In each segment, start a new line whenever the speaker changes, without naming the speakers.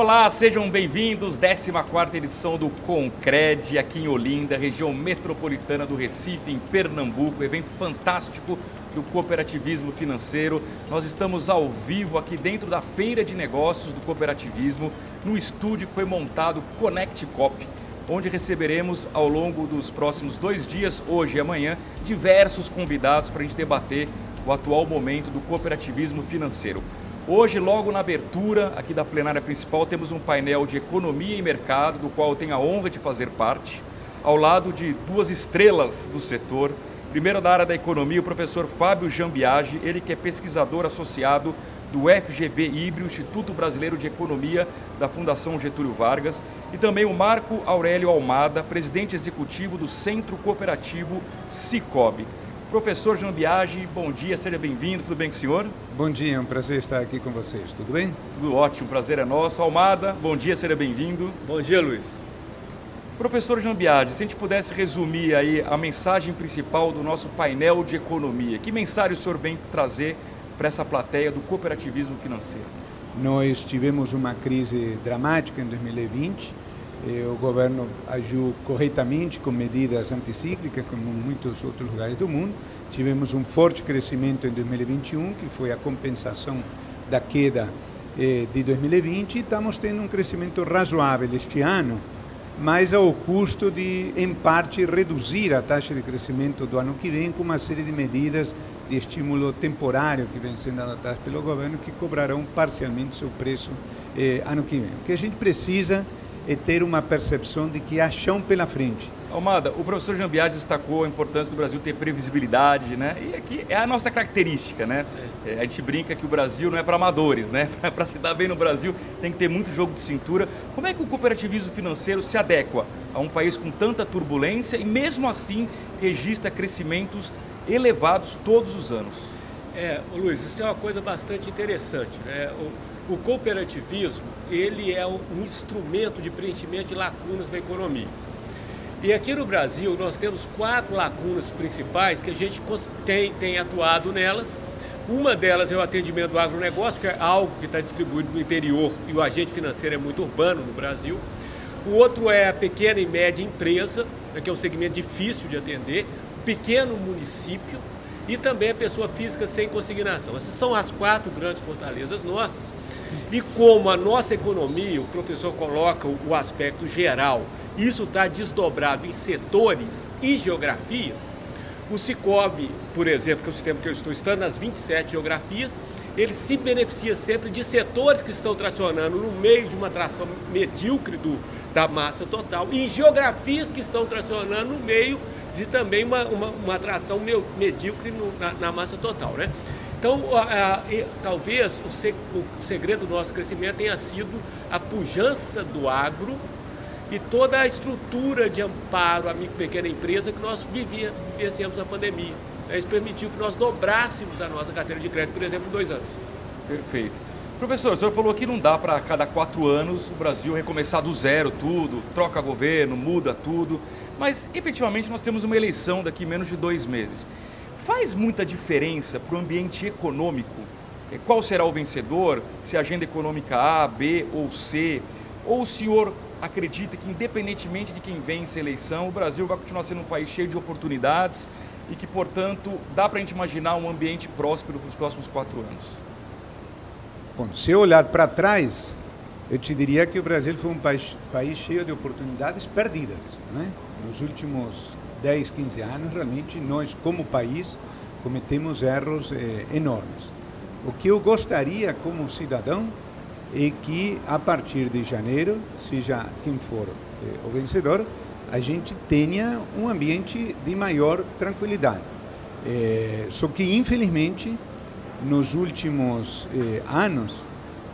Olá, sejam bem-vindos. 14 edição do Concred, aqui em Olinda, região metropolitana do Recife, em Pernambuco. Evento fantástico do cooperativismo financeiro. Nós estamos ao vivo aqui dentro da Feira de Negócios do Cooperativismo, no estúdio que foi montado Connect Cop, onde receberemos ao longo dos próximos dois dias, hoje e amanhã, diversos convidados para a gente debater o atual momento do cooperativismo financeiro. Hoje, logo na abertura aqui da plenária principal, temos um painel de economia e mercado, do qual eu tenho a honra de fazer parte, ao lado de duas estrelas do setor. Primeiro da área da economia, o professor Fábio Jambiage, ele que é pesquisador associado do FGV Híbrido, Instituto Brasileiro de Economia da Fundação Getúlio Vargas, e também o Marco Aurélio Almada, presidente executivo do Centro Cooperativo Cicobi. Professor João Biagi, bom dia, seja bem-vindo, tudo bem com o senhor?
Bom dia, é um prazer estar aqui com vocês, tudo bem?
Tudo ótimo, prazer é nosso. Almada, bom dia, seja bem-vindo.
Bom dia, Luiz.
Professor João Biagi, se a gente pudesse resumir aí a mensagem principal do nosso painel de economia, que mensagem o senhor vem trazer para essa plateia do cooperativismo financeiro?
Nós tivemos uma crise dramática em 2020, o governo agiu corretamente com medidas anticíclicas, como muitos outros lugares do mundo. Tivemos um forte crescimento em 2021, que foi a compensação da queda eh, de 2020, e estamos tendo um crescimento razoável este ano, mas ao custo de, em parte, reduzir a taxa de crescimento do ano que vem com uma série de medidas de estímulo temporário que vem sendo adotadas pelo governo, que cobrarão parcialmente seu preço eh, ano que vem. O que a gente precisa é ter uma percepção de que há chão pela frente.
Almada, o professor Jambiade destacou a importância do Brasil ter previsibilidade, né? E aqui é a nossa característica, né? É, a gente brinca que o Brasil não é para amadores, né? para se dar bem no Brasil tem que ter muito jogo de cintura. Como é que o cooperativismo financeiro se adequa a um país com tanta turbulência e mesmo assim registra crescimentos elevados todos os anos?
É, Luiz, isso é uma coisa bastante interessante, né? O, o cooperativismo, ele é um instrumento de preenchimento de lacunas da economia. E aqui no Brasil nós temos quatro lacunas principais que a gente tem, tem atuado nelas. Uma delas é o atendimento do agronegócio, que é algo que está distribuído no interior e o agente financeiro é muito urbano no Brasil. O outro é a pequena e média empresa, né, que é um segmento difícil de atender, pequeno município e também a pessoa física sem consignação. Essas são as quatro grandes fortalezas nossas. E como a nossa economia, o professor coloca o aspecto geral, isso está desdobrado em setores e geografias. O Cicobi, por exemplo, que é o sistema que eu estou estudando, nas 27 geografias, ele se beneficia sempre de setores que estão tracionando no meio de uma tração medíocre do, da massa total e geografias que estão tracionando no meio de também uma, uma, uma atração medíocre no, na, na, massa total. Né? Então, talvez o, se, o segredo do nosso crescimento tenha sido a pujança do agro e toda a estrutura de amparo à micro pequena empresa que nós vivenciamos na pandemia. Isso permitiu que nós dobrássemos a nossa carteira de crédito, por exemplo, em dois anos.
Perfeito. Professor, o senhor falou que não dá para cada quatro anos o Brasil recomeçar do zero tudo, troca governo, muda tudo, mas efetivamente nós temos uma eleição daqui menos de dois meses. Faz muita diferença para o ambiente econômico? É, qual será o vencedor? Se a agenda econômica A, B ou C? Ou o senhor acredita que, independentemente de quem vence a eleição, o Brasil vai continuar sendo um país cheio de oportunidades e que, portanto, dá para a gente imaginar um ambiente próspero para os próximos quatro anos?
Bom, se eu olhar para trás, eu te diria que o Brasil foi um país, país cheio de oportunidades perdidas. Né? Nos últimos 10, 15 anos, realmente, nós, como país, cometemos erros eh, enormes. O que eu gostaria, como cidadão, é que a partir de janeiro, seja quem for eh, o vencedor, a gente tenha um ambiente de maior tranquilidade. É, só que, infelizmente, nos últimos eh, anos,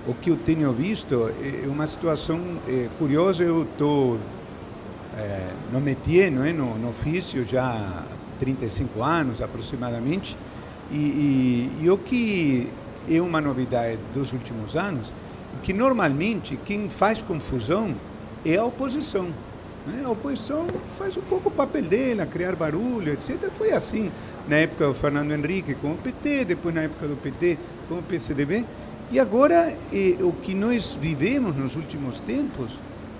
o que eu tenho visto é uma situação eh, curiosa. Eu estou eh, no métier, não é? no, no ofício, já há 35 anos aproximadamente, e, e, e o que é uma novidade dos últimos anos que normalmente quem faz confusão é a oposição. Né? A oposição faz um pouco o papel dela, criar barulho, etc. Foi assim na época do Fernando Henrique com o PT, depois na época do PT com o PCDB. E agora, eh, o que nós vivemos nos últimos tempos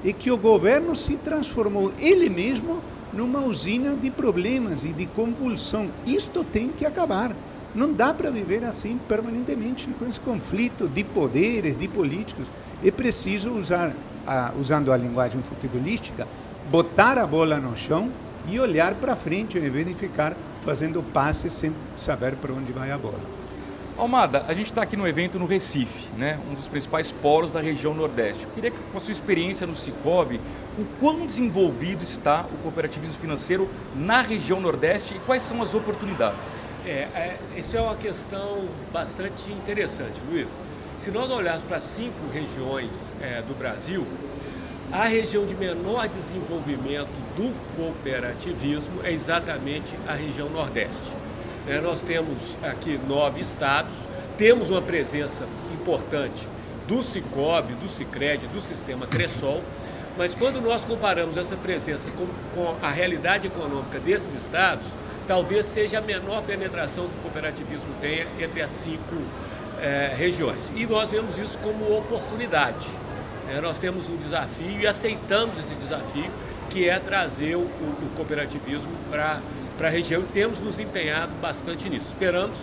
é que o governo se transformou ele mesmo numa usina de problemas e de convulsão. Isto tem que acabar. Não dá para viver assim permanentemente com esse conflito de poderes, de políticos. É preciso usar, a, usando a linguagem futebolística, botar a bola no chão e olhar para frente, ao invés de ficar fazendo passes sem saber para onde vai a bola.
Almada, a gente está aqui no evento no Recife, né? um dos principais polos da região Nordeste. Eu queria que, com a sua experiência no Cicobi, o quão desenvolvido está o cooperativismo financeiro na região Nordeste e quais são as oportunidades?
É, é, isso é uma questão bastante interessante, Luiz. Se nós olharmos para cinco regiões é, do Brasil, a região de menor desenvolvimento do cooperativismo é exatamente a região Nordeste. É, nós temos aqui nove estados, temos uma presença importante do Cicobi, do Cicred, do sistema Cressol, mas quando nós comparamos essa presença com, com, a realidade econômica desses estados, talvez seja a menor penetração que o cooperativismo tenha entre as cinco é, regiões. E nós vemos isso como oportunidade. É, nós temos um desafio e aceitamos esse desafio, que é trazer o, o cooperativismo para para a região e temos nos empenhado bastante nisso. Esperamos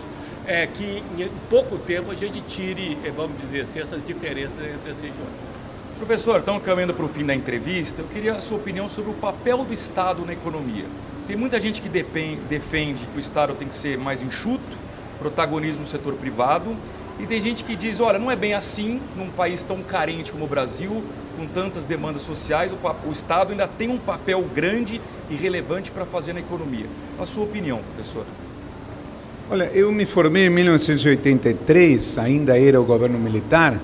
é, que em pouco tempo a gente tire, é, vamos dizer assim, essas diferenças entre as regiões.
Professor, estamos caminhando para o fim da entrevista. Eu queria a sua opinião sobre o papel do Estado na economia. Tem muita gente que depende, defende que o Estado tem que ser mais enxuto, protagonismo no setor privado, e tem gente que diz, olha, não é bem assim, num país tão carente como o Brasil, com tantas demandas sociais, o, o Estado ainda tem um papel grande e relevante para fazer na economia. A sua opinião, professor?
Olha, eu me formei em 1983, ainda era o governo militar,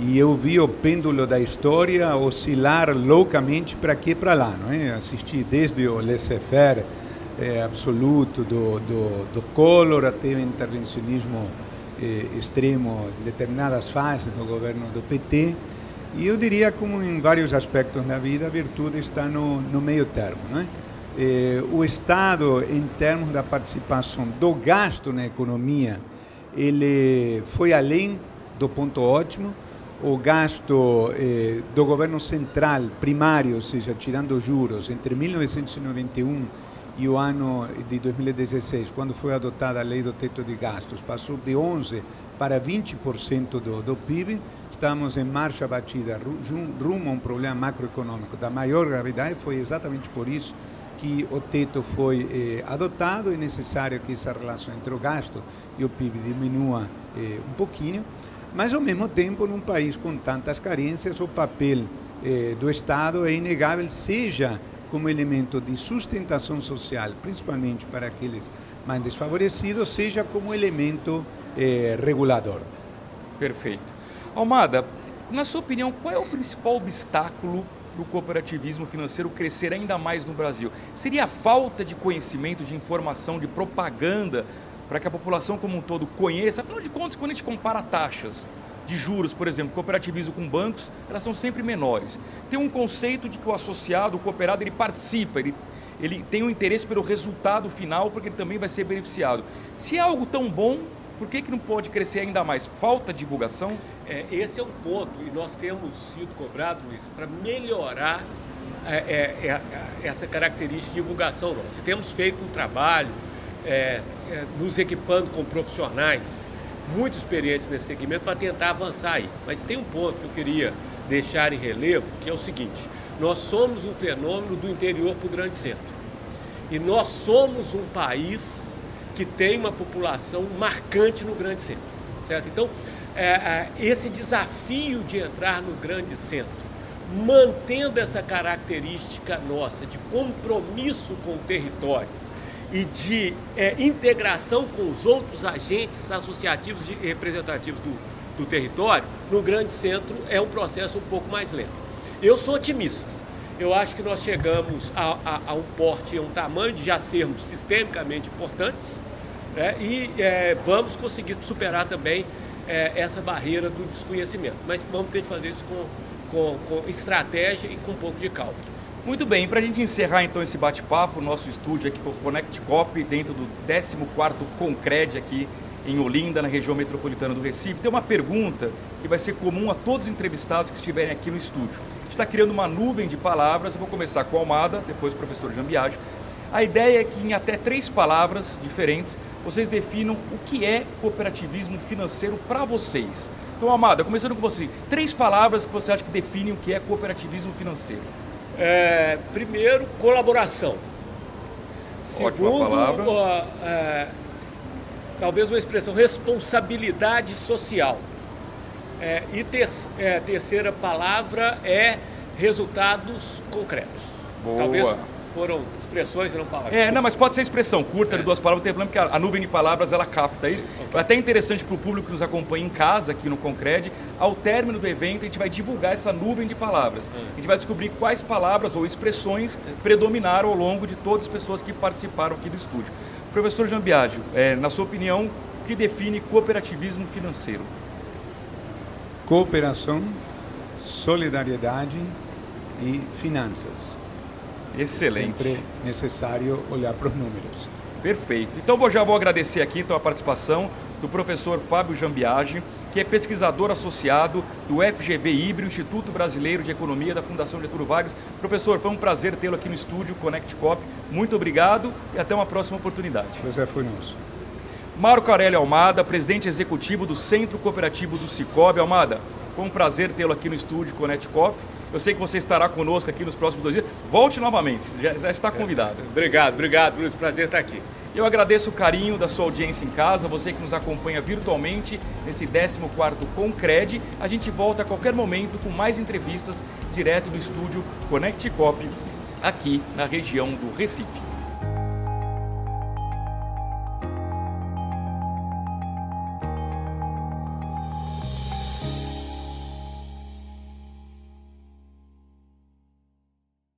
e eu vi o pêndulo da história oscilar loucamente para aqui e para lá. Não é? Assisti desde o laissez-faire é, absoluto do, do, do Collor até o intervencionismo eh, extremo em determinadas fases do governo do PT. E eu diria, como em vários aspectos da vida, a virtude está no, no meio termo. Né? Eh, o Estado, em termos da participação do gasto na economia, ele foi além do ponto ótimo. O gasto eh, do governo central primário, ou seja, tirando juros, entre 1991 e o ano de 2016, quando foi adotada a lei do teto de gastos, passou de 11% para 20% do, do PIB estamos em marcha batida rumo a um problema macroeconômico da maior gravidade. Foi exatamente por isso que o teto foi eh, adotado. É necessário que essa relação entre o gasto e o PIB diminua eh, um pouquinho, mas ao mesmo tempo, num país com tantas carências, o papel eh, do Estado é inegável, seja como elemento de sustentação social, principalmente para aqueles mais desfavorecidos, seja como elemento eh, regulador.
Perfeito. Almada, na sua opinião, qual é o principal obstáculo para o cooperativismo financeiro crescer ainda mais no Brasil? Seria a falta de conhecimento, de informação, de propaganda para que a população como um todo conheça? Afinal de contas, quando a gente compara taxas de juros, por exemplo, cooperativismo com bancos, elas são sempre menores. Tem um conceito de que o associado, o cooperado, ele participa, ele, ele tem um interesse pelo resultado final, porque ele também vai ser beneficiado. Se é algo tão bom, por que, que não pode crescer ainda mais? Falta divulgação?
É, esse é o ponto, e nós temos sido cobrados, Luiz, para melhorar é, é, é, essa característica de divulgação nossa. Temos feito um trabalho é, é, nos equipando com profissionais muito experientes nesse segmento para tentar avançar aí. Mas tem um ponto que eu queria deixar em relevo, que é o seguinte: nós somos um fenômeno do interior para o grande centro. E nós somos um país que tem uma população marcante no grande centro. Certo? Então, é, é, esse desafio de entrar no grande centro, mantendo essa característica nossa de compromisso com o território e de é, integração com os outros agentes associativos e representativos do, do território, no grande centro é um processo um pouco mais lento. Eu sou otimista. Eu acho que nós chegamos a, a, a um porte, a um tamanho de já sermos sistemicamente importantes né? e é, vamos conseguir superar também é, essa barreira do desconhecimento. Mas vamos ter que fazer isso com, com, com estratégia e com um pouco de calma.
Muito bem, para a gente encerrar então esse bate-papo, nosso estúdio aqui com o Connect Cop, dentro do 14º Concred aqui em Olinda, na região metropolitana do Recife. Tem uma pergunta que vai ser comum a todos os entrevistados que estiverem aqui no estúdio. A gente está criando uma nuvem de palavras, eu vou começar com a Almada, depois o professor Jambiage. A ideia é que em até três palavras diferentes vocês definam o que é cooperativismo financeiro para vocês. Então, Amada, começando com você, três palavras que você acha que definem o que é cooperativismo financeiro.
É, primeiro, colaboração.
Ótima Segundo, palavra.
É, talvez uma expressão, responsabilidade social. É, e ter, é, terceira palavra é resultados concretos.
Boa.
Talvez foram expressões e não palavras.
É, não, mas pode ser expressão curta é. de duas palavras, não tem problema, porque a, a, nuvem de palavras ela capta isso. Okay. É até interessante para o público que nos acompanha em casa, aqui no Concred, ao término do evento, a gente vai divulgar essa nuvem de palavras. É. A gente vai descobrir quais palavras ou expressões predominaram ao longo de todas as pessoas que participaram aqui do estúdio. Professor Jean Biagio, é, na sua opinião, o que define cooperativismo financeiro?
Cooperação, solidariedade e finanças.
Excelente.
Sempre necessário olhar para os números.
Perfeito. Então já vou agradecer aqui então, a participação do professor Fábio Jambiage, que é pesquisador associado do FGV Híbrido, Instituto Brasileiro de Economia da Fundação Getúlio Vargas. Professor, foi um prazer tê-lo aqui no estúdio Connect Cop. Muito obrigado e até uma próxima oportunidade.
Prazer foi nosso.
Marco Aurélio Almada, presidente executivo do Centro Cooperativo do Cicobi. Almada, foi um prazer tê-lo aqui no estúdio Connect Cop. Eu sei que você estará conosco aqui nos próximos dois dias. Volte novamente, já, já está convidado.
Obrigado, obrigado, Luiz. Prazer estar aqui.
Eu agradeço o carinho da sua audiência em casa, você que nos acompanha virtualmente nesse 14º Concred. A gente volta a qualquer momento com mais entrevistas direto do estúdio Connect Cop aqui na região do Recife.